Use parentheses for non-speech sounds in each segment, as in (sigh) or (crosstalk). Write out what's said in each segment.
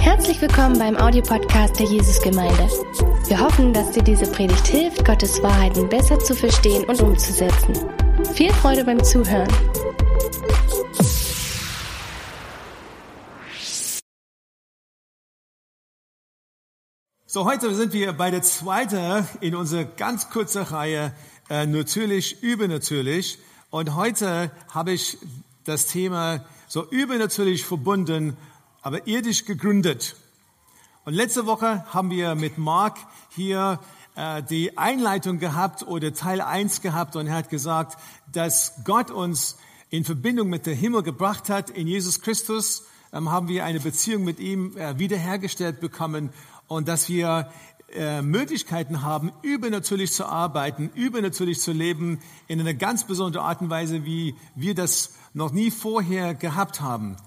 Herzlich willkommen beim Audiopodcast der Jesusgemeinde. Wir hoffen, dass dir diese Predigt hilft, Gottes Wahrheiten besser zu verstehen und umzusetzen. Viel Freude beim Zuhören. So, heute sind wir bei der zweiten in unserer ganz kurzen Reihe äh, Natürlich, Übernatürlich. Und heute habe ich das Thema so übernatürlich verbunden, aber irdisch gegründet. Und letzte Woche haben wir mit Mark hier äh, die Einleitung gehabt oder Teil 1 gehabt und er hat gesagt, dass Gott uns in Verbindung mit dem Himmel gebracht hat. In Jesus Christus ähm, haben wir eine Beziehung mit ihm äh, wiederhergestellt bekommen und dass wir äh, Möglichkeiten haben, übernatürlich zu arbeiten, übernatürlich zu leben, in einer ganz besonderen Art und Weise, wie wir das noch nie vorher gehabt haben.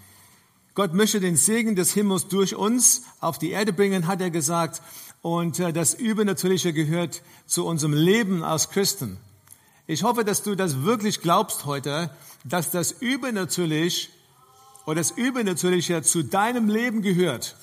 Gott möchte den Segen des Himmels durch uns auf die Erde bringen, hat er gesagt. Und äh, das Übernatürliche gehört zu unserem Leben als Christen. Ich hoffe, dass du das wirklich glaubst heute, dass das Übernatürlich oder das Übernatürliche zu deinem Leben gehört.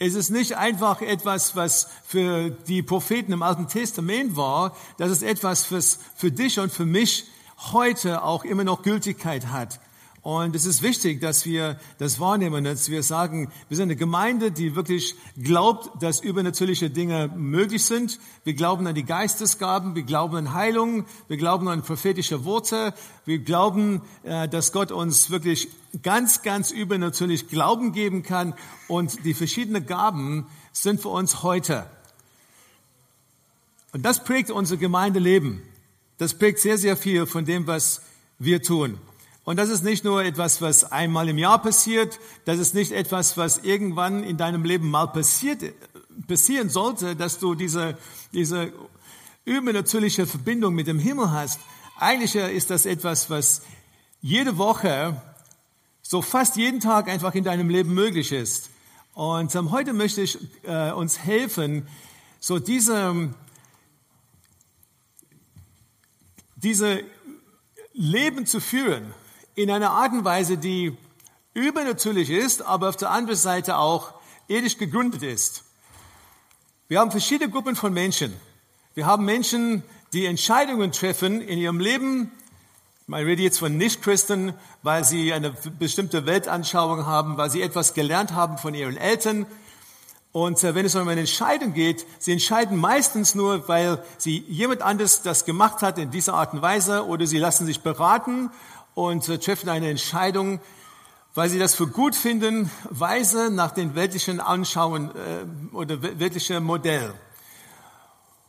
Es ist nicht einfach etwas, was für die Propheten im Alten Testament war, das ist etwas, was für dich und für mich heute auch immer noch Gültigkeit hat. Und es ist wichtig, dass wir das wahrnehmen, dass wir sagen, wir sind eine Gemeinde, die wirklich glaubt, dass übernatürliche Dinge möglich sind. Wir glauben an die Geistesgaben, wir glauben an Heilung, wir glauben an prophetische Worte, wir glauben, äh, dass Gott uns wirklich ganz, ganz übernatürlich Glauben geben kann. Und die verschiedenen Gaben sind für uns heute. Und das prägt unser Gemeindeleben. Das prägt sehr, sehr viel von dem, was wir tun. Und das ist nicht nur etwas, was einmal im Jahr passiert, das ist nicht etwas, was irgendwann in deinem Leben mal passiert, passieren sollte, dass du diese, diese übernatürliche Verbindung mit dem Himmel hast. Eigentlich ist das etwas, was jede Woche, so fast jeden Tag einfach in deinem Leben möglich ist. Und ähm, heute möchte ich äh, uns helfen, so diese, diese Leben zu führen, in einer Art und Weise, die übernatürlich ist, aber auf der anderen Seite auch irdisch gegründet ist. Wir haben verschiedene Gruppen von Menschen. Wir haben Menschen, die Entscheidungen treffen in ihrem Leben. Ich rede jetzt von Nichtchristen, weil sie eine bestimmte Weltanschauung haben, weil sie etwas gelernt haben von ihren Eltern. Und äh, wenn es um eine Entscheidung geht, sie entscheiden meistens nur, weil sie jemand anderes das gemacht hat in dieser Art und Weise oder sie lassen sich beraten und treffen eine Entscheidung, weil sie das für gut finden, weise nach den weltlichen Anschauen äh, oder weltlichen Modell.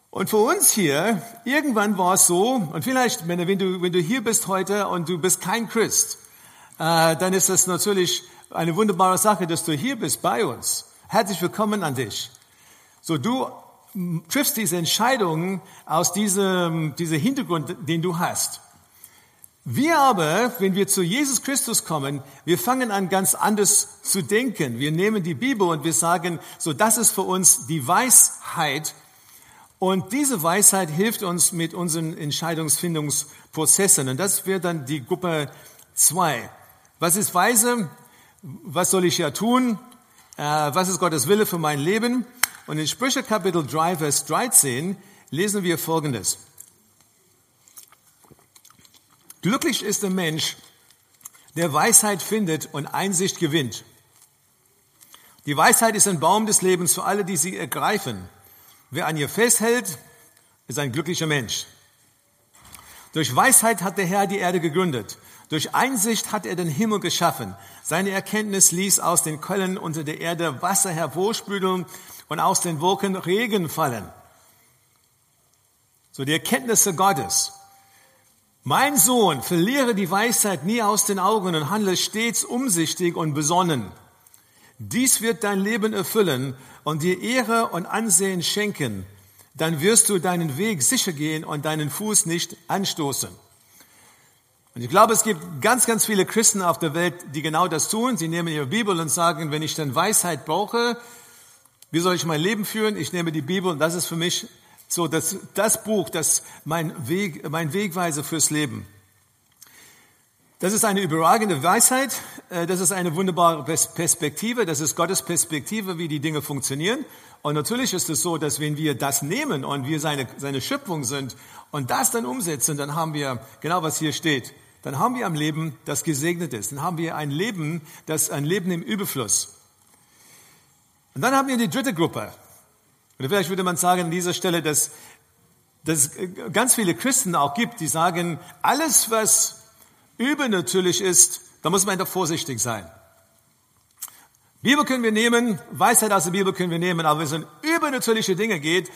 Und für uns hier, irgendwann war es so, und vielleicht, wenn du, wenn du hier bist heute und du bist kein Christ, äh, dann ist das natürlich eine wunderbare Sache, dass du hier bist bei uns. Herzlich willkommen an dich. So, du triffst diese Entscheidung aus diesem, diesem Hintergrund, den du hast. Wir aber, wenn wir zu Jesus Christus kommen, wir fangen an ganz anders zu denken. Wir nehmen die Bibel und wir sagen, so das ist für uns die Weisheit. Und diese Weisheit hilft uns mit unseren Entscheidungsfindungsprozessen. Und das wird dann die Gruppe zwei. Was ist Weise? Was soll ich ja tun? Äh, was ist Gottes Wille für mein Leben? Und in Sprüche Kapitel 3, Vers 13 lesen wir Folgendes. Glücklich ist der Mensch, der Weisheit findet und Einsicht gewinnt. Die Weisheit ist ein Baum des Lebens für alle, die sie ergreifen. Wer an ihr festhält, ist ein glücklicher Mensch. Durch Weisheit hat der Herr die Erde gegründet. Durch Einsicht hat er den Himmel geschaffen. Seine Erkenntnis ließ aus den Quellen unter der Erde Wasser hervorspüdeln und aus den Wolken Regen fallen. So die Erkenntnisse Gottes. Mein Sohn, verliere die Weisheit nie aus den Augen und handle stets umsichtig und besonnen. Dies wird dein Leben erfüllen und dir Ehre und Ansehen schenken. Dann wirst du deinen Weg sicher gehen und deinen Fuß nicht anstoßen. Und ich glaube, es gibt ganz, ganz viele Christen auf der Welt, die genau das tun. Sie nehmen ihre Bibel und sagen, wenn ich dann Weisheit brauche, wie soll ich mein Leben führen? Ich nehme die Bibel und das ist für mich so, das, das Buch, das mein Weg, mein Wegweise fürs Leben. Das ist eine überragende Weisheit, äh, das ist eine wunderbare Perspektive, das ist Gottes Perspektive, wie die Dinge funktionieren. Und natürlich ist es so, dass wenn wir das nehmen und wir seine, seine Schöpfung sind und das dann umsetzen, dann haben wir genau was hier steht. Dann haben wir ein Leben, das gesegnet ist. Dann haben wir ein Leben, das ein Leben im Überfluss. Und dann haben wir die dritte Gruppe. Oder vielleicht würde man sagen an dieser Stelle, dass, dass es ganz viele Christen auch gibt, die sagen, alles, was übernatürlich ist, da muss man doch vorsichtig sein. Bibel können wir nehmen, Weisheit aus der Bibel können wir nehmen, aber wenn es um übernatürliche Dinge geht,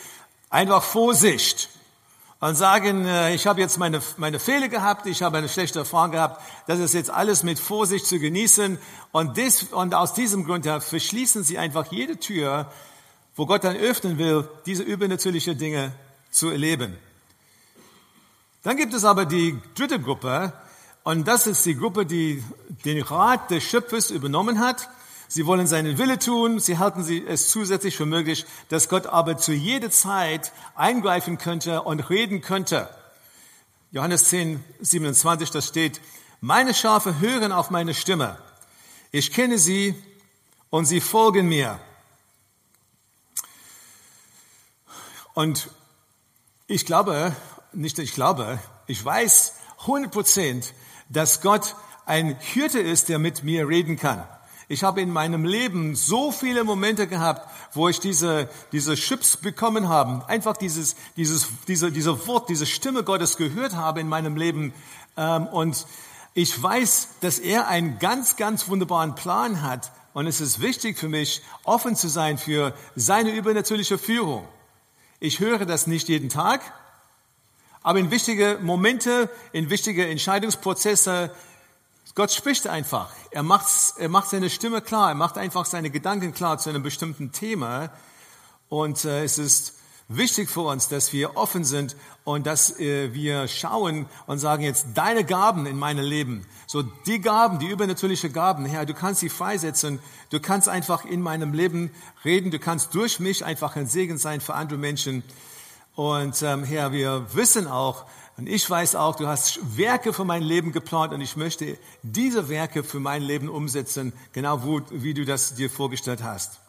einfach Vorsicht. Und sagen, äh, ich habe jetzt meine, meine Fehler gehabt, ich habe eine schlechte Erfahrung gehabt, das ist jetzt alles mit Vorsicht zu genießen. Und, das, und aus diesem Grund ja, verschließen sie einfach jede Tür, wo Gott dann öffnen will, diese übernatürlichen Dinge zu erleben. Dann gibt es aber die dritte Gruppe, und das ist die Gruppe, die den Rat des Schöpfers übernommen hat. Sie wollen seinen Wille tun. Sie halten es zusätzlich für möglich, dass Gott aber zu jeder Zeit eingreifen könnte und reden könnte. Johannes 10, 27, das steht, meine Schafe hören auf meine Stimme. Ich kenne sie und sie folgen mir. Und ich glaube, nicht ich glaube, ich weiß 100 Prozent, dass Gott ein Hirte ist, der mit mir reden kann. Ich habe in meinem Leben so viele Momente gehabt, wo ich diese, diese Chips bekommen habe, einfach dieses, dieses, diese, diese Wort, diese Stimme Gottes gehört habe in meinem Leben. Ähm, und ich weiß, dass er einen ganz, ganz wunderbaren Plan hat. Und es ist wichtig für mich, offen zu sein für seine übernatürliche Führung. Ich höre das nicht jeden Tag, aber in wichtige Momente, in wichtige Entscheidungsprozesse, Gott spricht einfach. Er macht, er macht seine Stimme klar. Er macht einfach seine Gedanken klar zu einem bestimmten Thema. Und äh, es ist wichtig für uns, dass wir offen sind und dass äh, wir schauen und sagen jetzt deine Gaben in meinem Leben. So die Gaben, die übernatürliche Gaben, Herr, du kannst sie freisetzen. Du kannst einfach in meinem Leben reden. Du kannst durch mich einfach ein Segen sein für andere Menschen. Und ähm, Herr, wir wissen auch, und ich weiß auch, du hast Werke für mein Leben geplant und ich möchte diese Werke für mein Leben umsetzen, genau wo, wie du das dir vorgestellt hast.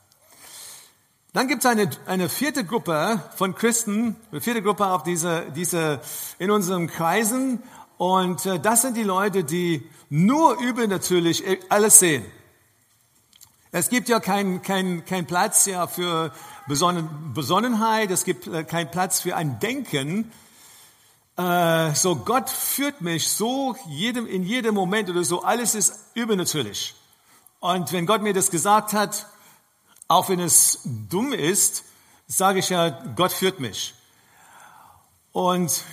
Dann gibt es eine, eine vierte Gruppe von Christen, eine vierte Gruppe auf diese, diese, in unseren Kreisen. Und äh, das sind die Leute, die nur übernatürlich alles sehen. Es gibt ja keinen kein, kein Platz ja für Besonnen, Besonnenheit, es gibt äh, keinen Platz für ein Denken. Äh, so Gott führt mich so jedem, in jedem Moment oder so, alles ist übernatürlich. Und wenn Gott mir das gesagt hat, auch wenn es dumm ist, sage ich ja, Gott führt mich. Und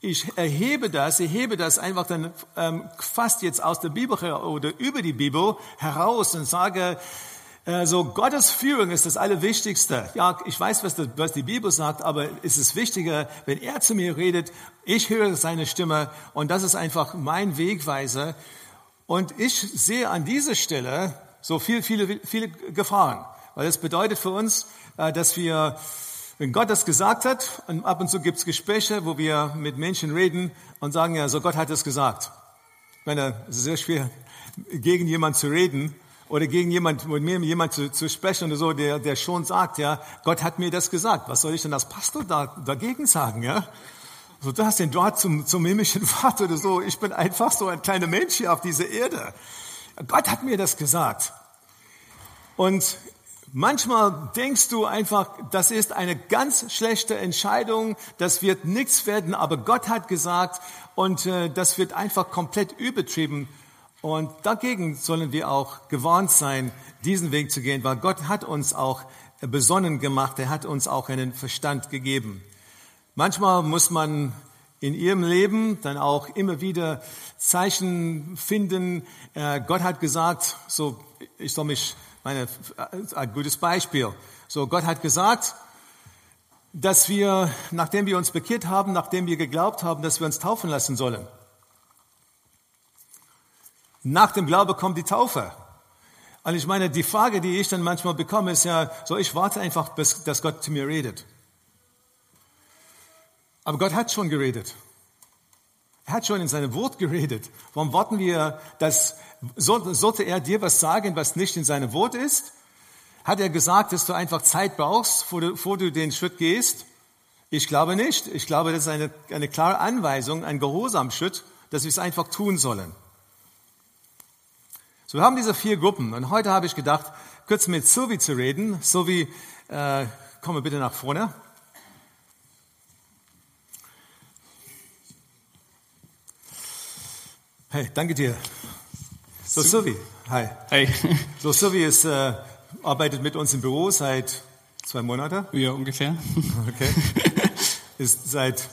ich erhebe das, erhebe das einfach dann ähm, fast jetzt aus der Bibel oder über die Bibel heraus und sage, also Gottes Führung ist das Allerwichtigste. Ja, ich weiß, was, das, was die Bibel sagt, aber es ist wichtiger, wenn er zu mir redet, ich höre seine Stimme und das ist einfach mein Wegweiser. Und ich sehe an dieser Stelle so viel, viele, viele Gefahren, weil das bedeutet für uns, äh, dass wir, wenn Gott das gesagt hat, und ab und zu gibt es Gespräche, wo wir mit Menschen reden und sagen, ja, so Gott hat es gesagt. Ich meine, es ist sehr schwer, gegen jemanden zu reden, oder gegen jemand, mit mir jemand zu, zu sprechen oder so, der, der schon sagt, ja, Gott hat mir das gesagt. Was soll ich denn als Pastor da, dagegen sagen, ja? So, du hast den Draht zum, zum himmlischen (laughs) Vater oder so. Ich bin einfach so ein kleiner Mensch hier auf dieser Erde. Gott hat mir das gesagt. Und manchmal denkst du einfach, das ist eine ganz schlechte Entscheidung, das wird nichts werden, aber Gott hat gesagt und äh, das wird einfach komplett übertrieben und dagegen sollen wir auch gewarnt sein, diesen Weg zu gehen, weil Gott hat uns auch besonnen gemacht, er hat uns auch einen Verstand gegeben. Manchmal muss man in ihrem Leben dann auch immer wieder Zeichen finden. Äh, Gott hat gesagt, so, ich soll mich, meine, äh, ein gutes Beispiel. So, Gott hat gesagt, dass wir, nachdem wir uns bekehrt haben, nachdem wir geglaubt haben, dass wir uns taufen lassen sollen. Nach dem Glaube kommt die Taufe. Und ich meine, die Frage, die ich dann manchmal bekomme, ist ja, so ich warte einfach, bis dass Gott zu mir redet. Aber Gott hat schon geredet. Er hat schon in seinem Wort geredet. Warum warten wir, dass, sollte er dir was sagen, was nicht in seinem Wort ist? Hat er gesagt, dass du einfach Zeit brauchst, bevor du, bevor du den Schritt gehst? Ich glaube nicht. Ich glaube, das ist eine, eine klare Anweisung, ein Gehorsamschritt, dass wir es einfach tun sollen. So, wir haben diese vier Gruppen und heute habe ich gedacht, kurz mit Sylvie zu reden. Sylvie, äh, komme bitte nach vorne. Hey, danke dir. So, Sylvie, hi. Hey. (laughs) So, Sylvie ist, äh, arbeitet mit uns im Büro seit zwei Monaten. Ja, ungefähr. (laughs) Okay. (laughs) ist seit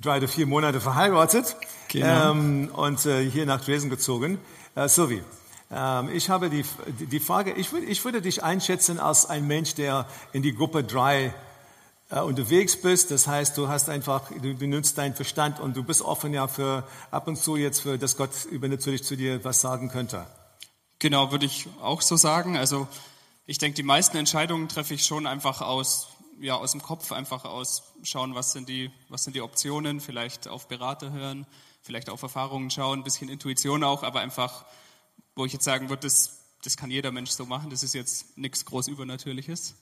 drei oder vier Monaten verheiratet Genau. ähm, und äh, hier nach Dresden gezogen. Äh, Sylvie, ähm, ich habe die, die Frage, ich, würd, ich würde dich einschätzen als ein Mensch, der in die Gruppe 3 äh, unterwegs bist. Das heißt, du hast einfach, du, du deinen Verstand und du bist offen ja für ab und zu jetzt für, dass Gott übernatürlich zu dir was sagen könnte. Genau, würde ich auch so sagen. Also ich denke, die meisten Entscheidungen treffe ich schon einfach aus, ja, aus dem Kopf, einfach aus schauen, was sind die, was sind die Optionen, vielleicht auf Berater hören, vielleicht auf Erfahrungen schauen, ein bisschen Intuition auch, aber einfach, wo ich jetzt sagen würde, das, das kann jeder Mensch so machen, das ist jetzt nichts groß Übernatürliches.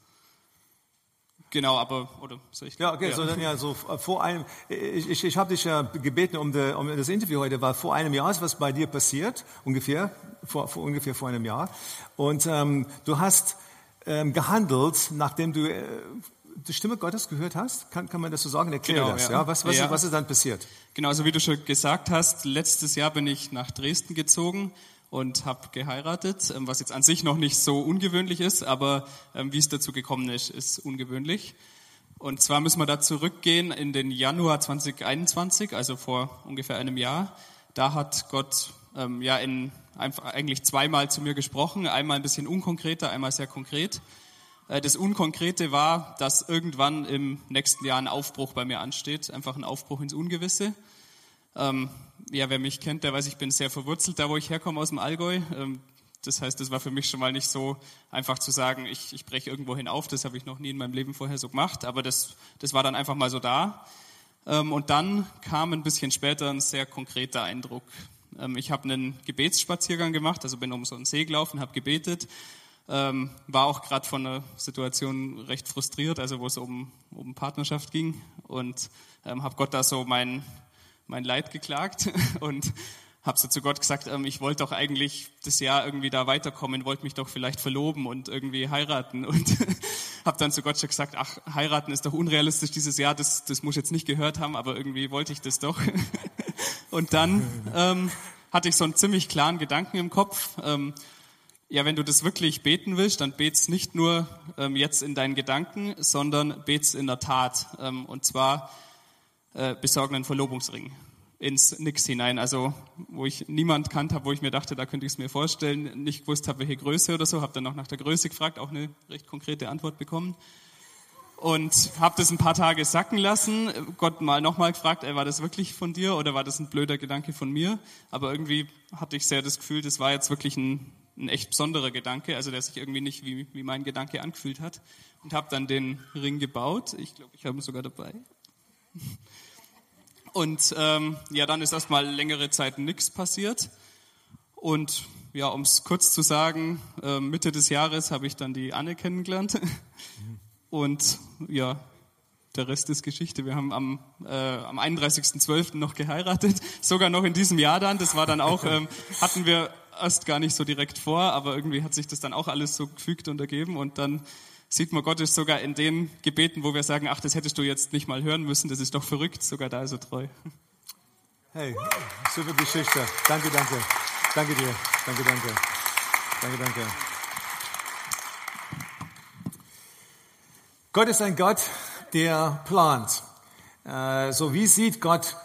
Genau, aber, oder soll ich? Ja, okay, so dann ja so äh, vor einem, ich, ich, ich habe dich ja gebeten um, de, um das Interview heute, weil vor einem Jahr ist was bei dir passiert, ungefähr, vor, vor ungefähr vor einem Jahr. Und ähm, du hast ähm, gehandelt, nachdem du äh, die Stimme Gottes gehört hast. Kann, kann man das so sagen? Erklär Genau, das. ja. Ja. Was, was, Ja. Ist, was ist dann passiert? Genau, so wie du schon gesagt hast, letztes Jahr bin ich nach Dresden gezogen und habe geheiratet, ähm, was jetzt an sich noch nicht so ungewöhnlich ist, aber ähm, wie es dazu gekommen ist, ist ungewöhnlich. Und zwar müssen wir da zurückgehen in den Januar 2021, also vor ungefähr einem Jahr. Da hat Gott ähm, ja in, eigentlich zweimal zu mir gesprochen, einmal ein bisschen unkonkreter, einmal sehr konkret. Äh, Das Unkonkrete war, dass irgendwann im nächsten Jahr ein Aufbruch bei mir ansteht, einfach ein Aufbruch ins Ungewisse. Ähm, ja, wer mich kennt, der weiß, ich bin sehr verwurzelt, da wo ich herkomme aus dem Allgäu. Ähm, das heißt, das war für mich schon mal nicht so einfach zu sagen, ich, ich breche irgendwohin auf. Das habe ich noch nie in meinem Leben vorher so gemacht, aber das, das war dann einfach mal so da. Ähm, und dann kam ein bisschen später ein sehr konkreter Eindruck. Ähm, ich habe einen Gebetsspaziergang gemacht, also bin um so einen See gelaufen, habe gebetet, ähm, war auch gerade von einer Situation recht frustriert, also wo es um, um Partnerschaft ging und ähm, habe Gott da so mein, mein Leid geklagt (laughs) und habe so zu Gott gesagt, ähm, ich wollte doch eigentlich das Jahr irgendwie da weiterkommen, wollte mich doch vielleicht verloben und irgendwie heiraten (laughs) und habe dann zu Gott schon gesagt, ach, heiraten ist doch unrealistisch dieses Jahr, das, das muss ich jetzt nicht gehört haben, aber irgendwie wollte ich das doch. (laughs) und dann ähm, hatte ich so einen ziemlich klaren Gedanken im Kopf. Ähm, ja, wenn du das wirklich beten willst, dann bet's nicht nur ähm, jetzt in deinen Gedanken, sondern bet's in der Tat. Ähm, und zwar äh, besorgen einen Verlobungsring ins Nix hinein. Also wo ich niemand kannt habe, wo ich mir dachte, da könnte ich es mir vorstellen, nicht gewusst habe, welche Größe oder so, habe dann noch nach der Größe gefragt, auch eine recht konkrete Antwort bekommen. Und habe das ein paar Tage sacken lassen, Gott mal nochmal gefragt, ey, war das wirklich von dir oder war das ein blöder Gedanke von mir? Aber irgendwie hatte ich sehr das Gefühl, das war jetzt wirklich ein, ein echt besonderer Gedanke, also der sich irgendwie nicht wie, wie mein Gedanke angefühlt hat. Und habe dann den Ring gebaut. Ich glaube, ich habe ihn sogar dabei. Und ähm, ja, dann ist erstmal längere Zeit nichts passiert. Und ja, um es kurz zu sagen, äh, Mitte des Jahres habe ich dann die Anne kennengelernt. (laughs) Und ja, der Rest ist Geschichte. Wir haben am, äh, am 31.12. noch geheiratet, (laughs) sogar noch in diesem Jahr dann. Das war dann auch, ähm, hatten wir erst gar nicht so direkt vor, aber irgendwie hat sich das dann auch alles so gefügt und ergeben. Und dann sieht man Gott ist sogar in den Gebeten, wo wir sagen, ach, das hättest du jetzt nicht mal hören müssen, das ist doch verrückt, sogar da ist er treu. Hey, super Geschichte. Danke, danke. Danke dir. Danke, danke. Danke, danke. Gott ist ein Gott, der plant. Äh, so wie sieht Gott,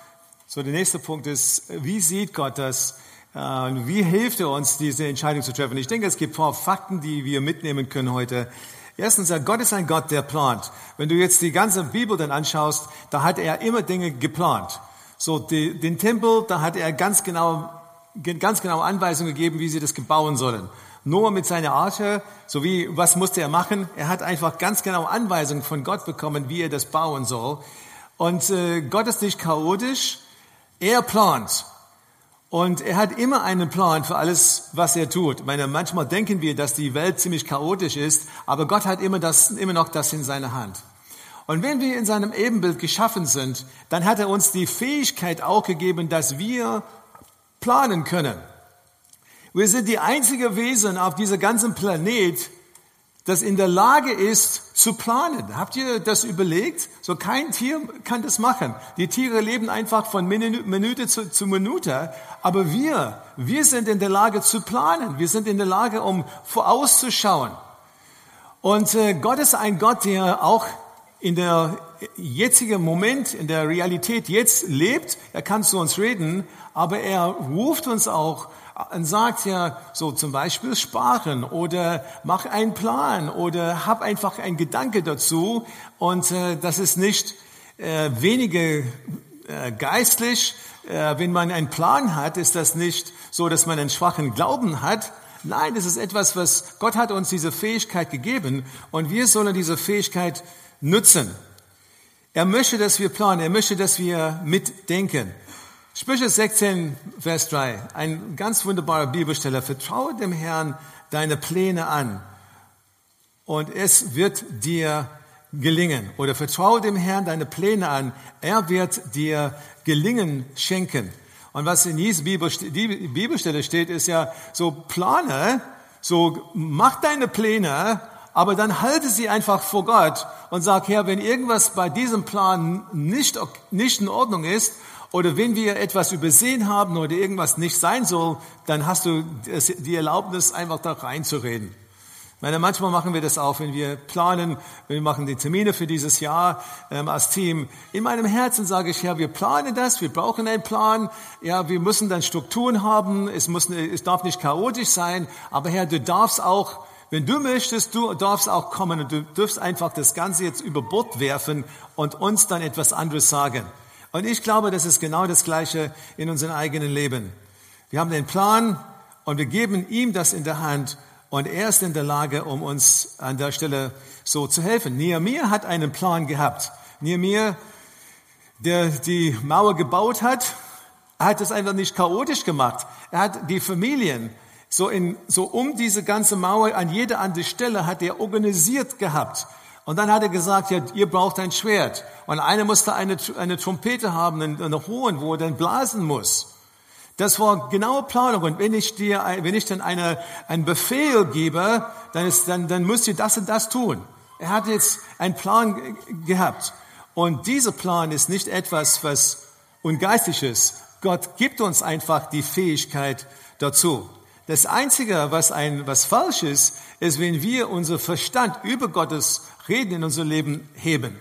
so der nächste Punkt ist, wie sieht Gott das? Äh, wie hilft er uns, diese Entscheidung zu treffen? Ich denke, es gibt ein paar Fakten, die wir mitnehmen können heute. Erstens, Gott ist ein Gott, der plant. Wenn du jetzt die ganze Bibel dann anschaust, da hat er immer Dinge geplant. So, die, den Tempel, da hat er ganz genau, ganz genau Anweisungen gegeben, wie sie das bauen sollen. Noah mit seiner Arche, so wie, was musste er machen? Er hat einfach ganz genau Anweisungen von Gott bekommen, wie er das bauen soll. Und äh, Gott ist nicht chaotisch. Er plant. Und er hat immer einen Plan für alles, was er tut. Ich meine, manchmal denken wir, dass die Welt ziemlich chaotisch ist, aber Gott hat immer, das, immer noch das in seiner Hand. Und wenn wir in seinem Ebenbild geschaffen sind, dann hat er uns die Fähigkeit auch gegeben, dass wir planen können. Wir sind die einzige Wesen auf diesem ganzen Planet, das in der Lage ist zu planen. Habt ihr das überlegt? So kein Tier kann das machen. Die Tiere leben einfach von Minute zu, zu Minute. Aber wir, wir sind in der Lage zu planen. Wir sind in der Lage, um vorauszuschauen. Und äh, Gott ist ein Gott, der auch in der jetzigen Moment, in der Realität jetzt lebt. Er kann zu uns reden, aber er ruft uns auch und sagt ja so zum Beispiel sparen oder mach einen Plan oder hab einfach einen Gedanke dazu und äh, das ist nicht äh, weniger äh, geistlich. Äh, wenn man einen Plan hat, ist das nicht so, dass man einen schwachen Glauben hat. Nein, das ist etwas, was Gott hat uns diese Fähigkeit gegeben und wir sollen diese Fähigkeit nutzen. Er möchte, dass wir planen, er möchte, dass wir mitdenken. Sprüche 16, Vers 3, ein ganz wunderbarer Bibelsteller. Vertraue dem Herrn deine Pläne an und es wird dir gelingen. Oder vertraue dem Herrn deine Pläne an, er wird dir gelingen schenken. Und was in dieser Bibelstelle steht, ist ja so plane, so mach deine Pläne, aber dann halte sie einfach vor Gott und sag, Herr, wenn irgendwas bei diesem Plan nicht, nicht in Ordnung ist oder wenn wir etwas übersehen haben oder irgendwas nicht sein soll, dann hast du die Erlaubnis, einfach da reinzureden. Meine, manchmal machen wir das auch, wenn wir planen, wir machen die Termine für dieses Jahr ähm, als Team. In meinem Herzen sage ich, ja, wir planen das, wir brauchen einen Plan, ja, wir müssen dann Strukturen haben, es, muss, es darf nicht chaotisch sein, aber Herr, du darfst auch, wenn du möchtest, du darfst auch kommen und du dürfst einfach das Ganze jetzt über Bord werfen und uns dann etwas anderes sagen. Und ich glaube, das ist genau das Gleiche in unserem eigenen Leben. Wir haben den Plan und wir geben ihm das in der Hand und er ist in der Lage, um uns an der Stelle so zu helfen. Nehemiah hat einen Plan gehabt. Nehemiah, der die Mauer gebaut hat, hat es einfach nicht chaotisch gemacht. Er hat die Familien so in, so um diese ganze Mauer an jeder andere Stelle hat er organisiert gehabt. Und dann hat er gesagt, ja, ihr braucht ein Schwert. Und einer musste eine, eine Trompete haben, eine Hohen, wo er dann blasen muss. Das war genaue Planung. Und wenn ich dir, wenn ich dann eine, einen Befehl gebe, dann ist, dann, dann müsst ihr das und das tun. Er hat jetzt einen Plan gehabt. Und dieser Plan ist nicht etwas, was ungeistig ist. Gott gibt uns einfach die Fähigkeit dazu. Das Einzige, was, ein, was falsch ist, ist, wenn wir unser Verstand über Gottes Reden in unser Leben heben.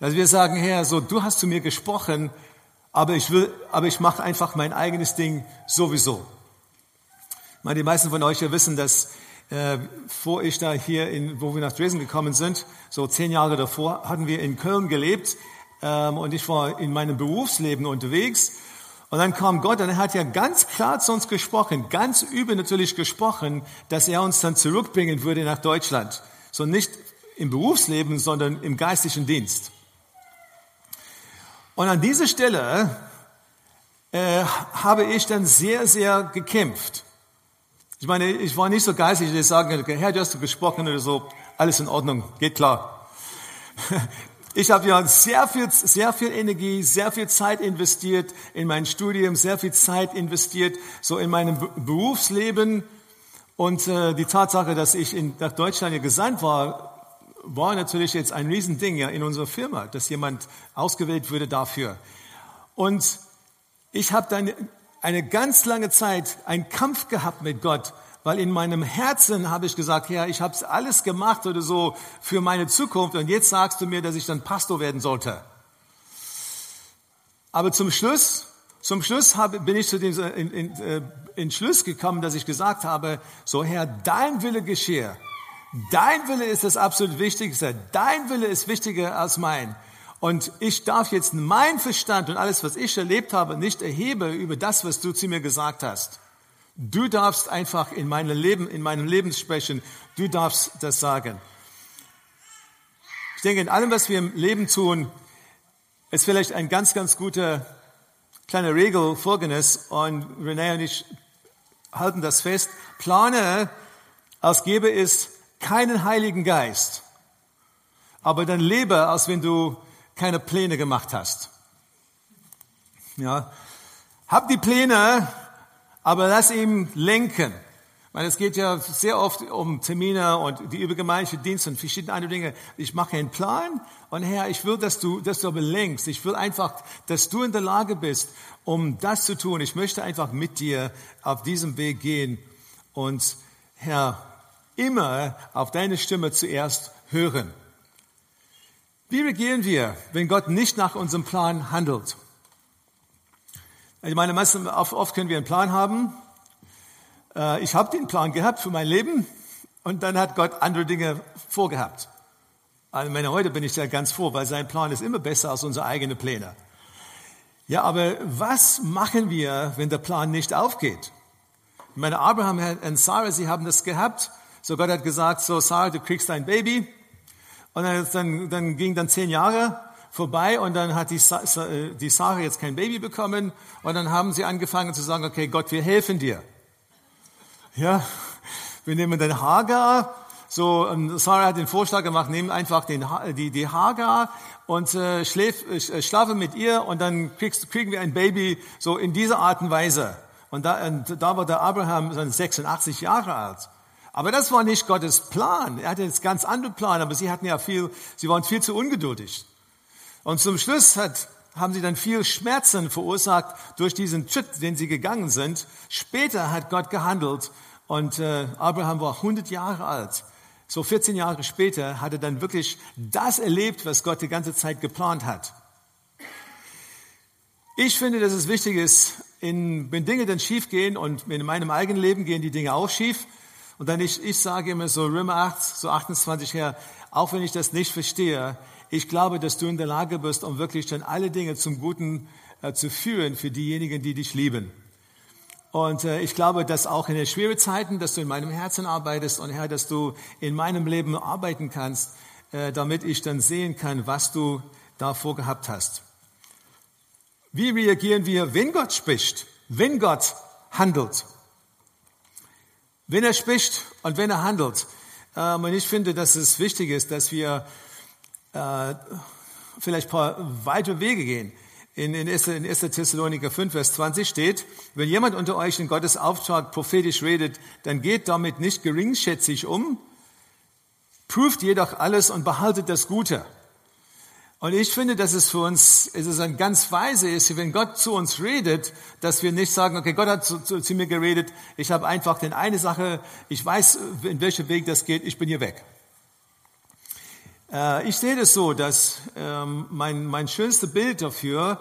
Dass wir sagen, Herr, so, du hast zu mir gesprochen, aber ich will, aber ich mache einfach mein eigenes Ding sowieso. Ich meine, die meisten von euch ja wissen, dass äh, vor ich da hier, in, wo wir nach Dresden gekommen sind, so zehn Jahre davor, hatten wir in Köln gelebt ähm, und ich war in meinem Berufsleben unterwegs. Und dann kam Gott und er hat ja ganz klar zu uns gesprochen, ganz übernatürlich gesprochen, dass er uns dann zurückbringen würde nach Deutschland. So nicht im Berufsleben, sondern im geistlichen Dienst. Und an dieser Stelle äh, habe ich dann sehr, sehr gekämpft. Ich meine, ich war nicht so geistig, dass ich sagen könnte, Herr, du hast gesprochen oder so, alles in Ordnung, geht klar. (laughs) Ich habe ja sehr viel, sehr viel Energie, sehr viel Zeit investiert in mein Studium, sehr viel Zeit investiert so in meinem Berufsleben. Und äh, die Tatsache, dass ich in, nach Deutschland gesandt war, war natürlich jetzt ein Riesending ja in unserer Firma, dass jemand ausgewählt würde dafür. Und ich habe dann eine ganz lange Zeit einen Kampf gehabt mit Gott, weil in meinem Herzen habe ich gesagt, Herr, ich habe alles gemacht oder so für meine Zukunft und jetzt sagst du mir, dass ich dann Pastor werden sollte. Aber zum Schluss, zum Schluss habe, bin ich zu dem in, in, in, in Schluss gekommen, dass ich gesagt habe, so Herr, dein Wille geschehe. Dein Wille ist das absolut Wichtigste. Dein Wille ist wichtiger als mein. Und ich darf jetzt mein Verstand und alles, was ich erlebt habe, nicht erheben über das, was du zu mir gesagt hast. Du darfst einfach in meinem Leben, in meinem Leben sprechen. Du darfst das sagen. Ich denke, in allem, was wir im Leben tun, ist vielleicht ein ganz, ganz guter kleine Regel folgendes und René und ich halten das fest. Plane, als gäbe es keinen Heiligen Geist, aber dann lebe, als wenn du keine Pläne gemacht hast. Ja. Hab die Pläne, aber lass ihn lenken. Weil es geht ja sehr oft um Termine und die übergemeindliche Dienste und verschiedene andere Dinge. Ich mache einen Plan und Herr, ich will, dass du, dass du aber lenkst. Ich will einfach, dass du in der Lage bist, um das zu tun. Ich möchte einfach mit dir auf diesem Weg gehen und Herr, immer auf deine Stimme zuerst hören. Wie regieren wir, wenn Gott nicht nach unserem Plan handelt? Ich meine, oft können wir einen Plan haben, äh, ich habe den Plan gehabt für mein Leben und dann hat Gott andere Dinge vorgehabt. Also meine, heute bin ich ja ganz froh, weil sein Plan ist immer besser als unsere eigenen Pläne. Ja, aber was machen wir, wenn der Plan nicht aufgeht? Ich meine, Abraham und Sarah, sie haben das gehabt. So Gott hat gesagt, so Sarah, du kriegst ein Baby. Und dann, dann, dann ging dann zehn Jahre vorbei und dann hat die, die Sarah jetzt kein Baby bekommen. Und dann haben sie angefangen zu sagen, okay, Gott, wir helfen dir. Ja, wir nehmen den Hagar. So, Sarah hat den Vorschlag gemacht, nehmen einfach den, die, die Hagar und äh, schläf, äh, schlafe mit ihr und dann kriegst, kriegen wir ein Baby so in dieser Art und Weise. Und da, und da war der Abraham 86 Jahre alt. Aber das war nicht Gottes Plan. Er hatte jetzt ganz anderen Plan, aber sie hatten ja viel, sie waren viel zu ungeduldig. Und zum Schluss hat, haben sie dann viel Schmerzen verursacht durch diesen Schritt, den sie gegangen sind. Später hat Gott gehandelt und äh, Abraham war 100 Jahre alt. So 14 Jahre später hat er dann wirklich das erlebt, was Gott die ganze Zeit geplant hat. Ich finde, dass es wichtig ist, in, wenn Dinge dann schief gehen und in meinem eigenen Leben gehen die Dinge auch schief. Und dann ich, ich sage immer so Römer 8, so 28 her, auch wenn ich das nicht verstehe, ich glaube, dass du in der Lage bist, um wirklich dann alle Dinge zum Guten äh, zu führen für diejenigen, die dich lieben. Und äh, ich glaube, dass auch in den schweren Zeiten, dass du in meinem Herzen arbeitest und Herr, dass du in meinem Leben arbeiten kannst, äh, damit ich dann sehen kann, was du da vorgehabt hast. Wie reagieren wir, wenn Gott spricht, wenn Gott handelt? Wenn er spricht und wenn er handelt. Ähm, und ich finde, dass es wichtig ist, dass wir äh, vielleicht ein paar weitere Wege gehen. In, in, 1, in 1. Thessaloniker 5, Vers 20 steht, wenn jemand unter euch in Gottes Auftrag prophetisch redet, dann geht damit nicht geringschätzig um, prüft jedoch alles und behaltet das Gute. Und ich finde, dass es für uns, es ist ein ganz weise ist, wenn Gott zu uns redet, dass wir nicht sagen, okay, Gott hat zu, zu, zu mir geredet, ich habe einfach den eine Sache, ich weiß, in welchem Weg das geht, ich bin hier weg. Äh, ich sehe das so, dass ähm, mein, mein schönstes Bild dafür,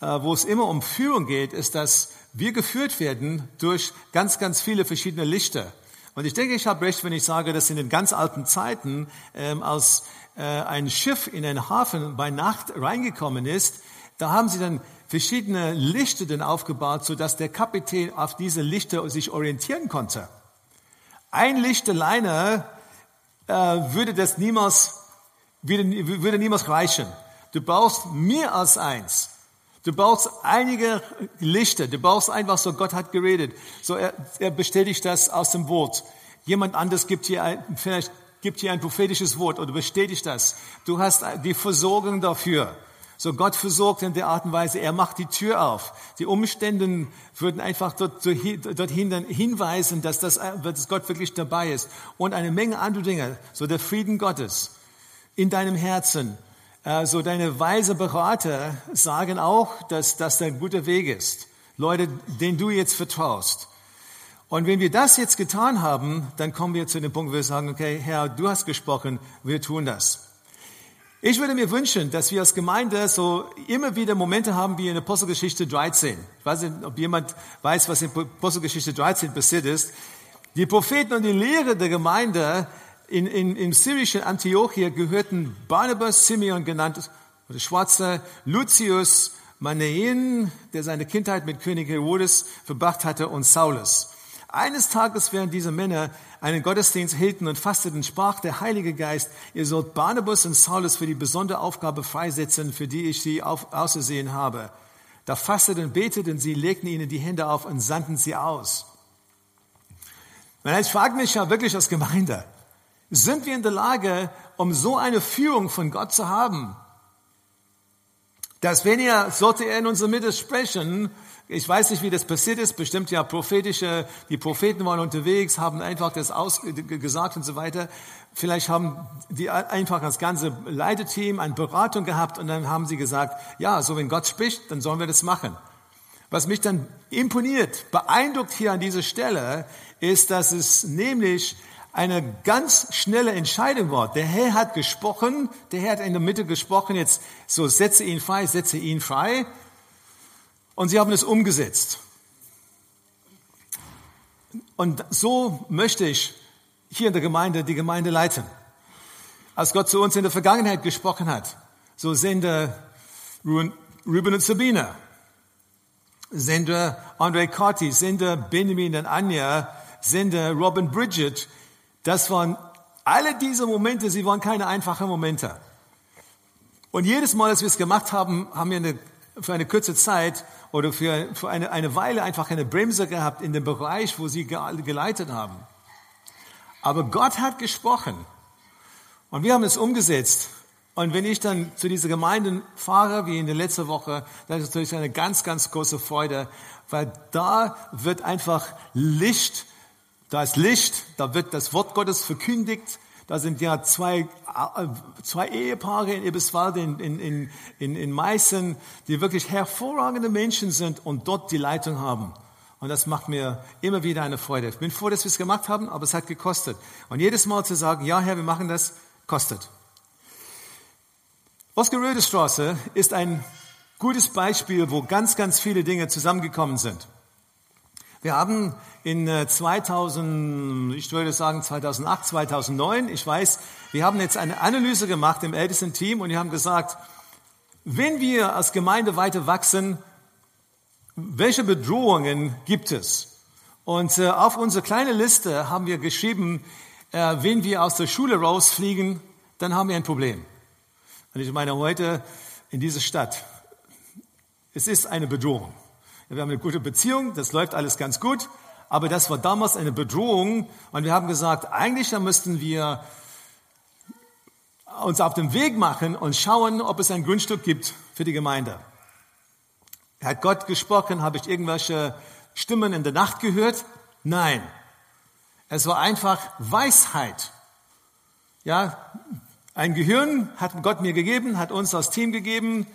äh, wo es immer um Führung geht, ist, dass wir geführt werden durch ganz, ganz viele verschiedene Lichter. Und ich denke, ich habe recht, wenn ich sage, dass in den ganz alten Zeiten, ähm, als ein Schiff in einen Hafen bei Nacht reingekommen ist, da haben sie dann verschiedene Lichter dann aufgebaut, so dass der Kapitän auf diese Lichter sich orientieren konnte. Ein Licht alleine äh, würde das niemals würde, würde niemals reichen. Du brauchst mehr als eins. Du brauchst einige Lichter. Du brauchst einfach so, Gott hat geredet. So, er, er bestätigt das aus dem Wort. Jemand anderes gibt hier vielleicht gibt hier ein prophetisches Wort oder bestätigt das. Du hast die Versorgung dafür. So Gott versorgt in der Art und Weise, er macht die Tür auf. Die Umstände würden einfach dort, dorthin hinweisen, dass, das, dass Gott wirklich dabei ist. Und eine Menge andere Dinge. So der Frieden Gottes in deinem Herzen. Also deine weise Berater sagen auch, dass das ein guter Weg ist. Leute, denen du jetzt vertraust. Und wenn wir das jetzt getan haben, dann kommen wir zu dem Punkt, wo wir sagen, okay, Herr, du hast gesprochen, wir tun das. Ich würde mir wünschen, dass wir als Gemeinde so immer wieder Momente haben wie in Apostelgeschichte 13. Ich weiß nicht, ob jemand weiß, was in Apostelgeschichte 13 passiert ist. Die Propheten und die Lehre der Gemeinde in, in, Im syrischen Antiochia gehörten Barnabas, Simeon genannt, oder Schwarzer, Lucius, Manaen, der seine Kindheit mit König Herodes verbracht hatte, und Saulus. Eines Tages, während diese Männer einen Gottesdienst hielten und fasteten, sprach der Heilige Geist, ihr sollt Barnabas und Saulus für die besondere Aufgabe freisetzen, für die ich sie auf, ausersehen habe. Da fasteten beteten sie, legten ihnen die Hände auf und sandten sie aus. Ich frage mich ja wirklich als Gemeinde, sind wir in der Lage, um so eine Führung von Gott zu haben, dass wenn er, sollte er in unserer Mitte sprechen, ich weiß nicht, wie das passiert ist, bestimmt ja prophetische, die Propheten waren unterwegs, haben einfach das ausgesagt und so weiter. Vielleicht haben die einfach das ganze Leiteteam eine Beratung gehabt und dann haben sie gesagt, ja, so wenn Gott spricht, dann sollen wir das machen. Was mich dann imponiert, beeindruckt hier an dieser Stelle, ist, dass es nämlich eine ganz schnelle Entscheidung war. Der Herr hat gesprochen, der Herr hat in der Mitte gesprochen, jetzt so setze ihn frei, setze ihn frei. Und sie haben es umgesetzt. Und so möchte ich hier in der Gemeinde die Gemeinde leiten. Als Gott zu uns in der Vergangenheit gesprochen hat, so sind Ruben und Sabine, sind Andre Carty, sind Benjamin und Anja, sind Robin Bridget. Das waren alle diese Momente, sie waren keine einfachen Momente. Und jedes Mal, dass wir es gemacht haben, haben wir eine, für eine kurze Zeit oder für, für eine, eine Weile einfach eine Bremse gehabt in dem Bereich, wo sie geleitet haben. Aber Gott hat gesprochen und wir haben es umgesetzt. Und wenn ich dann zu dieser Gemeinde fahre, wie in der letzten Woche, dann ist es natürlich eine ganz, ganz große Freude, weil da wird einfach Licht, da ist Licht, da wird das Wort Gottes verkündigt, da sind ja zwei, äh, zwei Ehepaare in Eberswalde, in, in, in, in Meißen, die wirklich hervorragende Menschen sind und dort die Leitung haben. Und das macht mir immer wieder eine Freude. Ich bin froh, dass wir es gemacht haben, aber es hat gekostet. Und jedes Mal zu sagen, ja Herr, wir machen das, kostet. Oskar Röde Straße ist ein gutes Beispiel, wo ganz, ganz viele Dinge zusammengekommen sind. Wir haben in 2000, äh, ich würde sagen 2008, 2009, ich weiß, wir haben jetzt eine Analyse gemacht im ältesten Team und wir haben gesagt, wenn wir als Gemeinde weiter wachsen, welche Bedrohungen gibt es? Und äh, auf unsere kleine Liste haben wir geschrieben, äh, wenn wir aus der Schule rausfliegen, dann haben wir ein Problem. Und ich meine heute in dieser Stadt, es ist eine Bedrohung. Wir haben eine gute Beziehung, das läuft alles ganz gut, aber das war damals eine Bedrohung und wir haben gesagt, eigentlich müssten wir uns auf den Weg machen und schauen, ob es ein Grundstück gibt für die Gemeinde. Hat Gott gesprochen? Habe ich irgendwelche Stimmen in der Nacht gehört? Nein. Es war einfach Weisheit. Ja, ein Gehirn hat Gott mir gegeben, hat uns als Team gegeben.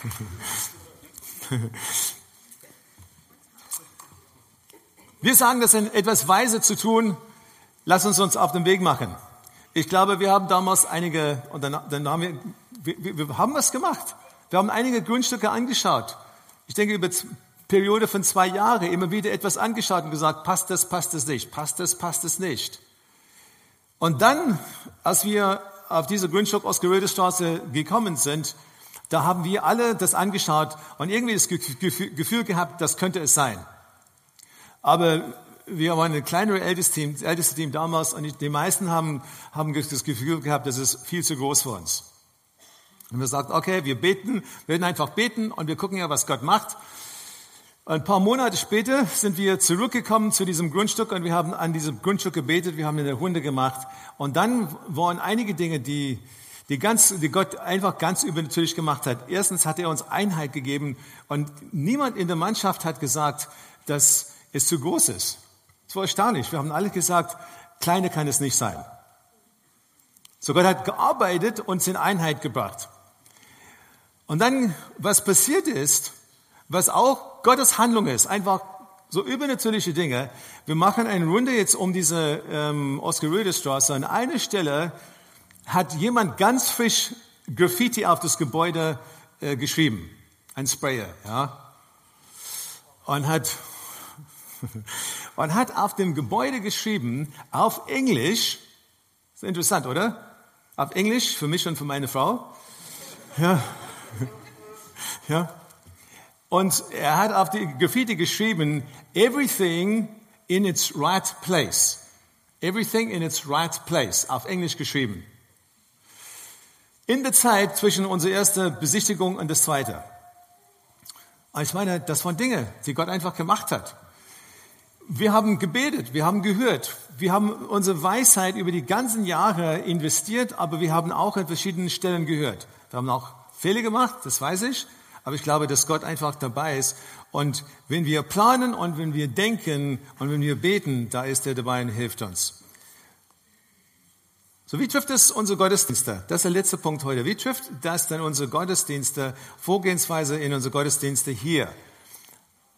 (laughs) Wir sagen, das ist etwas weise zu tun. Lass uns uns auf den Weg machen. Ich glaube, wir haben damals einige, und dann, dann haben wir, wir, wir haben was gemacht. Wir haben einige Grundstücke angeschaut. Ich denke, über Periode von zwei Jahren immer wieder etwas angeschaut und gesagt, passt das, passt das nicht, passt das, passt das nicht. Und dann, als wir auf diese Grundstück Oscar-Röde-Straße gekommen sind, da haben wir alle das angeschaut und irgendwie das Gefühl gehabt, das könnte es sein. Aber wir waren ein kleineres ältestes Team, das älteste Team damals und die meisten haben, haben das Gefühl gehabt, das ist viel zu groß für uns. Und wir sagten, okay, wir beten, wir werden einfach beten und wir gucken ja, was Gott macht. Ein paar Monate später sind wir zurückgekommen zu diesem Grundstück und wir haben an diesem Grundstück gebetet, wir haben eine Hunde gemacht. Und dann waren einige Dinge, die, die, ganz, die Gott einfach ganz übernatürlich gemacht hat. Erstens hat er uns Einheit gegeben und niemand in der Mannschaft hat gesagt, dass es zu groß ist. Es war erstaunlich. Wir haben alle gesagt, kleine kann es nicht sein. So Gott hat gearbeitet und uns in Einheit gebracht. Und dann, was passiert ist, was auch Gottes Handlung ist, einfach so übernatürliche Dinge. Wir machen eine Runde jetzt um diese ähm, Oscar-Röde-Straße. An einer Stelle hat jemand ganz frisch Graffiti auf das Gebäude äh, geschrieben. Ein Sprayer, ja. Und hat, (laughs) und hat auf dem Gebäude geschrieben, auf Englisch, ist interessant, oder? Auf Englisch, für mich und für meine Frau. Ja. (laughs) Ja. Und er hat auf die Graffiti geschrieben, everything in its right place. Everything in its right place, auf Englisch geschrieben. In der Zeit zwischen unserer ersten Besichtigung und das zweite. Ich meine, das waren Dinge, die Gott einfach gemacht hat. Wir haben gebetet, wir haben gehört, wir haben unsere Weisheit über die ganzen Jahre investiert, aber wir haben auch an verschiedenen Stellen gehört. Wir haben auch Fehler gemacht, das weiß ich, aber ich glaube, dass Gott einfach dabei ist. Und wenn wir planen und wenn wir denken und wenn wir beten, da ist er dabei und hilft uns. So, wie trifft es unsere Gottesdienste? Das ist der letzte Punkt heute. Wie trifft das denn unsere Gottesdienste, Vorgehensweise in unsere Gottesdienste hier?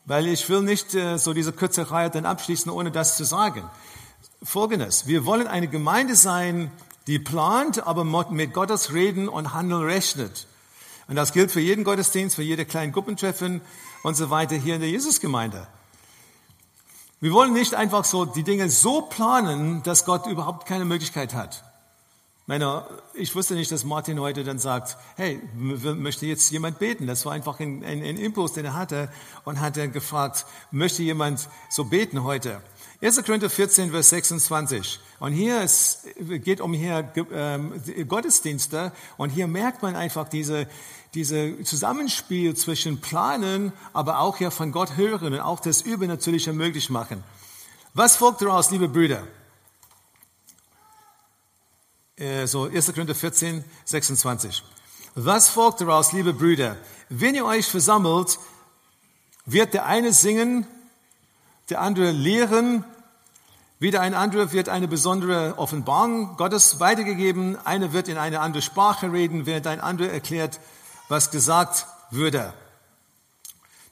Weil ich will nicht äh, so diese kurze Reihe dann abschließen, ohne das zu sagen. Folgendes. Wir wollen eine Gemeinde sein, die plant, aber mit Gottes Reden und Handeln rechnet. Und das gilt für jeden Gottesdienst, für jede kleine Gruppentreffen und so weiter hier in der Jesusgemeinde. Wir wollen nicht einfach so die Dinge so planen, dass Gott überhaupt keine Möglichkeit hat. Meine, ich wusste nicht, dass Martin heute dann sagt, hey, möchte jetzt jemand beten? Das war einfach ein, ein, ein Impuls, den er hatte und hat dann gefragt, möchte jemand so beten heute? 1. Korinther 14, Vers 26. Und hier es geht um hier ähm, Gottesdienste und hier merkt man einfach diese, diese Zusammenspiel zwischen Planen, aber auch hier von Gott hören und auch das Übernatürliche möglich machen. Was folgt daraus, liebe Brüder? Äh, so 1. Korinther 14, 26. Was folgt daraus, liebe Brüder? Wenn ihr euch versammelt, wird der eine singen, der andere lehren, wieder ein anderer wird eine besondere Offenbarung Gottes weitergegeben, einer wird in eine andere Sprache reden, während ein anderer erklärt, was gesagt würde.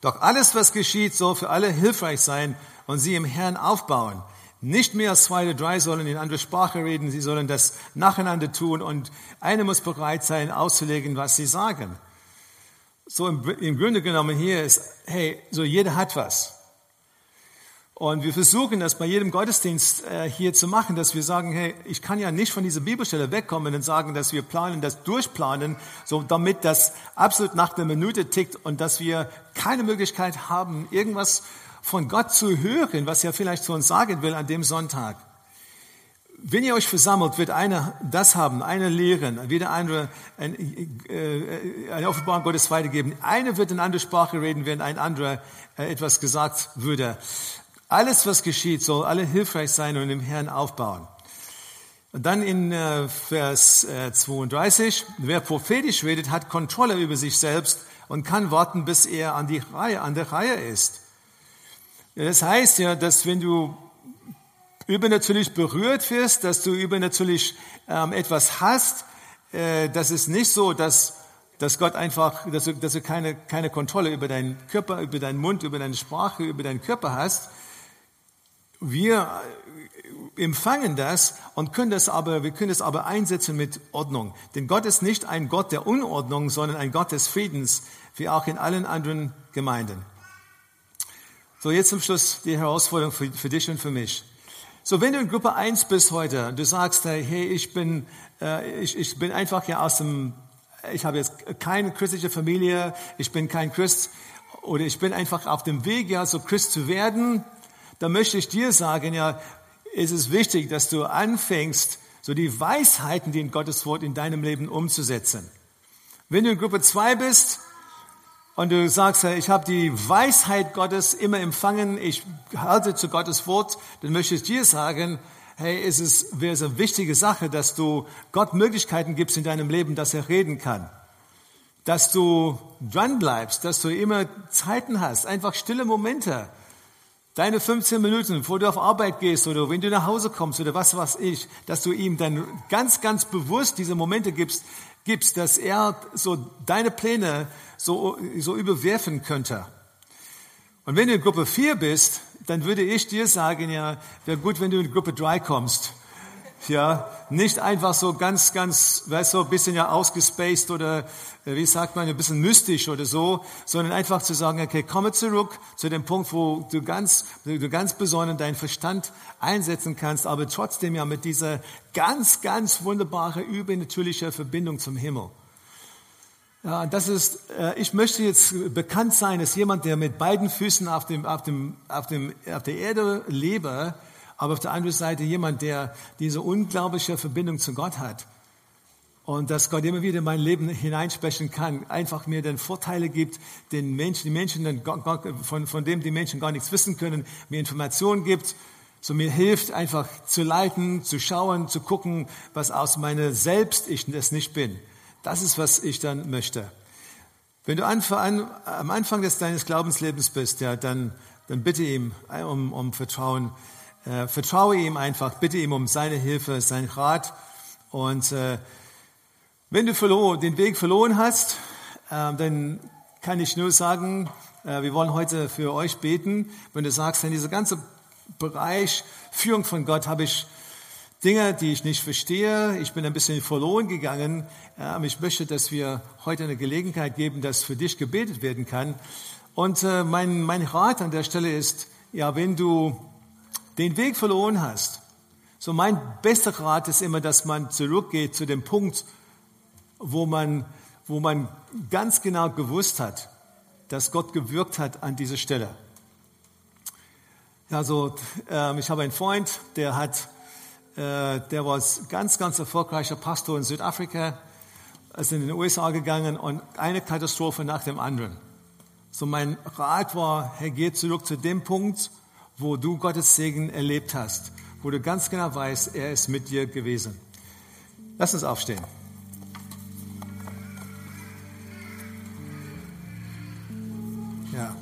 Doch alles, was geschieht, soll für alle hilfreich sein und sie im Herrn aufbauen. Nicht mehr zwei oder drei sollen in andere Sprache reden, sie sollen das nacheinander tun und einer muss bereit sein, auszulegen, was sie sagen. So im, im Grunde genommen hier ist, hey, so jeder hat was. Und wir versuchen das bei jedem Gottesdienst äh, hier zu machen, dass wir sagen, hey, ich kann ja nicht von dieser Bibelstelle wegkommen und sagen, dass wir planen, das durchplanen, so damit das absolut nach der Minute tickt und dass wir keine Möglichkeit haben, irgendwas von Gott zu hören, was er vielleicht zu uns sagen will an dem Sonntag. Wenn ihr euch versammelt, wird einer das haben, eine lehren, wieder andere ein, äh, eine Offenbarung Gottes weitergeben. Eine wird in andere Sprache reden, während ein anderer äh, etwas gesagt würde. Alles, was geschieht, soll alle hilfreich sein und im Herrn aufbauen. Und dann in äh, Vers äh, 32, wer prophetisch redet, hat Kontrolle über sich selbst und kann warten, bis er an, die Reihe, an der Reihe ist. Das heißt ja, dass wenn du übernatürlich berührt wirst, dass du übernatürlich ähm, etwas hast, äh, das ist nicht so, dass, dass Gott einfach, dass du, dass du keine, keine Kontrolle über deinen Körper, über deinen Mund, über deine Sprache, über deinen Körper hast. Wir empfangen das und können das aber, wir können das aber einsetzen mit Ordnung. Denn Gott ist nicht ein Gott der Unordnung, sondern ein Gott des Friedens, wie auch in allen anderen Gemeinden. So, jetzt zum Schluss die Herausforderung für, für dich und für mich. So, wenn du in Gruppe 1 bist heute, du sagst, hey, ich bin, äh, ich, ich bin einfach ja aus dem, ich habe jetzt keine christliche Familie, ich bin kein Christ, oder ich bin einfach auf dem Weg, ja, so Christ zu werden, dann möchte ich dir sagen, ja, es ist wichtig, dass du anfängst, so die Weisheiten, die in Gottes Wort in deinem Leben umzusetzen. Wenn du in Gruppe 2 bist, und du sagst, ich habe die Weisheit Gottes immer empfangen, ich halte zu Gottes Wort, dann möchte ich dir sagen, hey, es ist, wäre es eine wichtige Sache, dass du Gott Möglichkeiten gibst in deinem Leben, dass er reden kann. Dass du dran bleibst, dass du immer Zeiten hast, einfach stille Momente. Deine 15 Minuten, bevor du auf Arbeit gehst oder wenn du nach Hause kommst oder was weiß ich, dass du ihm dann ganz, ganz bewusst diese Momente gibst, gibst, dass er so deine Pläne so, so überwerfen könnte. Und wenn du in Gruppe 4 bist, dann würde ich dir sagen, ja, wäre gut, wenn du in Gruppe 3 kommst. Ja, nicht einfach so ganz, ganz, weißt du, ein bisschen ja ausgespaced oder, äh, wie sagt man, ein bisschen mystisch oder so, sondern einfach zu sagen, okay, komme zurück zu dem Punkt, wo du ganz, du ganz besonnen deinen Verstand einsetzen kannst, aber trotzdem ja mit dieser ganz, ganz wunderbare, übernatürliche Verbindung zum Himmel. Ja, das ist, äh, ich möchte jetzt bekannt sein als jemand, der mit beiden Füßen auf dem, auf dem, auf dem, auf der Erde lebe, aber auf der anderen Seite jemand, der diese unglaubliche Verbindung zu Gott hat. Und dass Gott immer wieder in mein Leben hineinsprechen kann, einfach mir den Vorteile gibt, den Menschen, die Menschen, von, von dem die Menschen gar nichts wissen können, mir Informationen gibt, so mir hilft einfach zu leiten, zu schauen, zu gucken, was aus meiner Selbst ich es nicht bin. Das ist, was ich dann möchte. Wenn du am Anfang des deines Glaubenslebens bist, ja, dann, dann bitte ihm um, um Vertrauen. Äh, vertraue ihm einfach, bitte ihm um seine Hilfe, sein Rat. Und äh, wenn du verloren, den Weg verloren hast, äh, dann kann ich nur sagen, äh, wir wollen heute für euch beten. Wenn du sagst, in dieser ganze Bereich Führung von Gott habe ich Dinge, die ich nicht verstehe. Ich bin ein bisschen verloren gegangen. Ähm, ich möchte, dass wir heute eine Gelegenheit geben, dass für dich gebetet werden kann. Und äh, mein, mein Rat an der Stelle ist, ja, wenn du den Weg verloren hast, so mein bester Rat ist immer, dass man zurückgeht zu dem Punkt, wo man, wo man ganz genau gewusst hat, dass Gott gewirkt hat an dieser Stelle. Also, äh, ich habe einen Freund, der hat äh, der war ganz, ganz erfolgreicher Pastor in Südafrika, ist in den USA gegangen und eine Katastrophe nach dem anderen. So mein Rat war, Herr, geh zurück zu dem Punkt, wo du Gottes Segen erlebt hast, wo du ganz genau weißt, er ist mit dir gewesen. Lass uns aufstehen. Ja.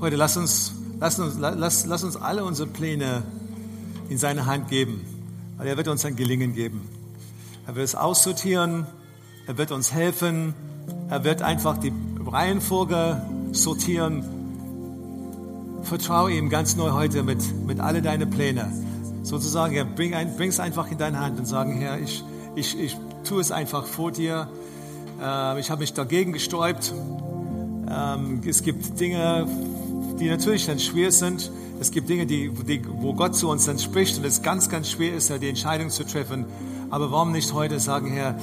Heute lass uns, lass uns, lass, lass uns alle unsere Pläne in seine Hand geben, weil er wird uns ein Gelingen geben. Er wird es aussortieren, er wird uns helfen, er wird einfach die Reihenfolge sortieren. Vertraue ihm ganz neu heute mit, mit alle deine Pläne. Sozusagen, ja, bring ein, es einfach in deine Hand und sagen, Herr, ich, ich, ich tue es einfach vor dir. Äh, ich habe mich dagegen gesträubt. Ähm, es gibt Dinge, die natürlich dann schwer sind. Es gibt Dinge, die, die, wo Gott zu uns dann spricht und es ganz, ganz schwer ist, die Entscheidung zu treffen. Aber warum nicht heute sagen, Herr,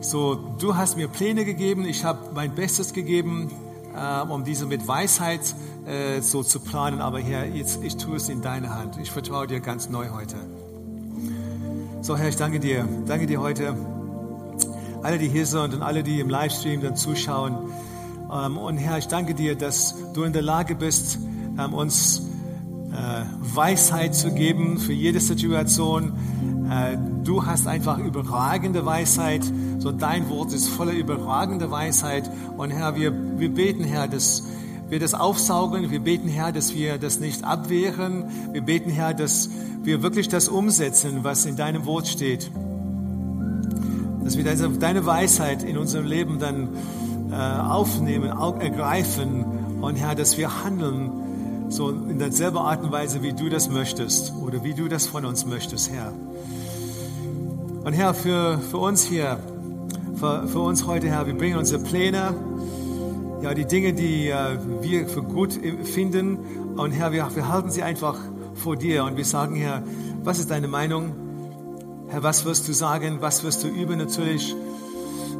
so, du hast mir Pläne gegeben, ich habe mein Bestes gegeben, äh, um diese mit Weisheit äh, so zu planen. Aber Herr, jetzt, ich tue es in deine Hand. Ich vertraue dir ganz neu heute. So, Herr, ich danke dir. Danke dir heute. Alle, die hier sind und alle, die im Livestream dann zuschauen. Ähm, und Herr, ich danke dir, dass du in der Lage bist, ähm, uns Weisheit zu geben für jede Situation. Äh, du hast einfach überragende Weisheit. So dein Wort ist voller überragender Weisheit. Und Herr, wir, wir beten, Herr, dass wir das aufsaugen. Wir beten, Herr, dass wir das nicht abwehren. Wir beten, Herr, dass wir wirklich das umsetzen, was in deinem Wort steht. Dass wir deine Weisheit in unserem Leben dann äh, aufnehmen, ergreifen und Herr, dass wir handeln so in derselben Art und Weise, wie du das möchtest oder wie du das von uns möchtest, Herr. Und Herr, für, für uns hier, für, für uns heute, Herr, wir bringen unsere Pläne, ja, die Dinge, die äh, wir für gut finden. Und Herr, wir, wir halten sie einfach vor dir und wir sagen, Herr, was ist deine Meinung? Herr, was wirst du sagen? Was wirst du übernatürlich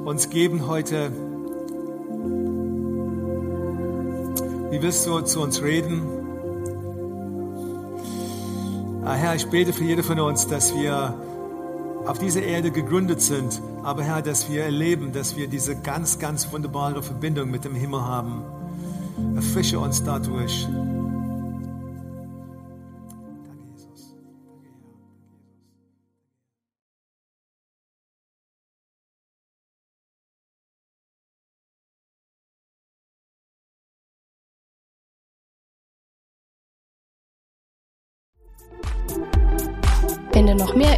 uns geben heute? Wie willst du zu uns reden? Ah, Herr, ich bete für jede von uns, dass wir auf dieser Erde gegründet sind, aber Herr, dass wir erleben, dass wir diese ganz, ganz wunderbare Verbindung mit dem Himmel haben. Erfrische uns dadurch.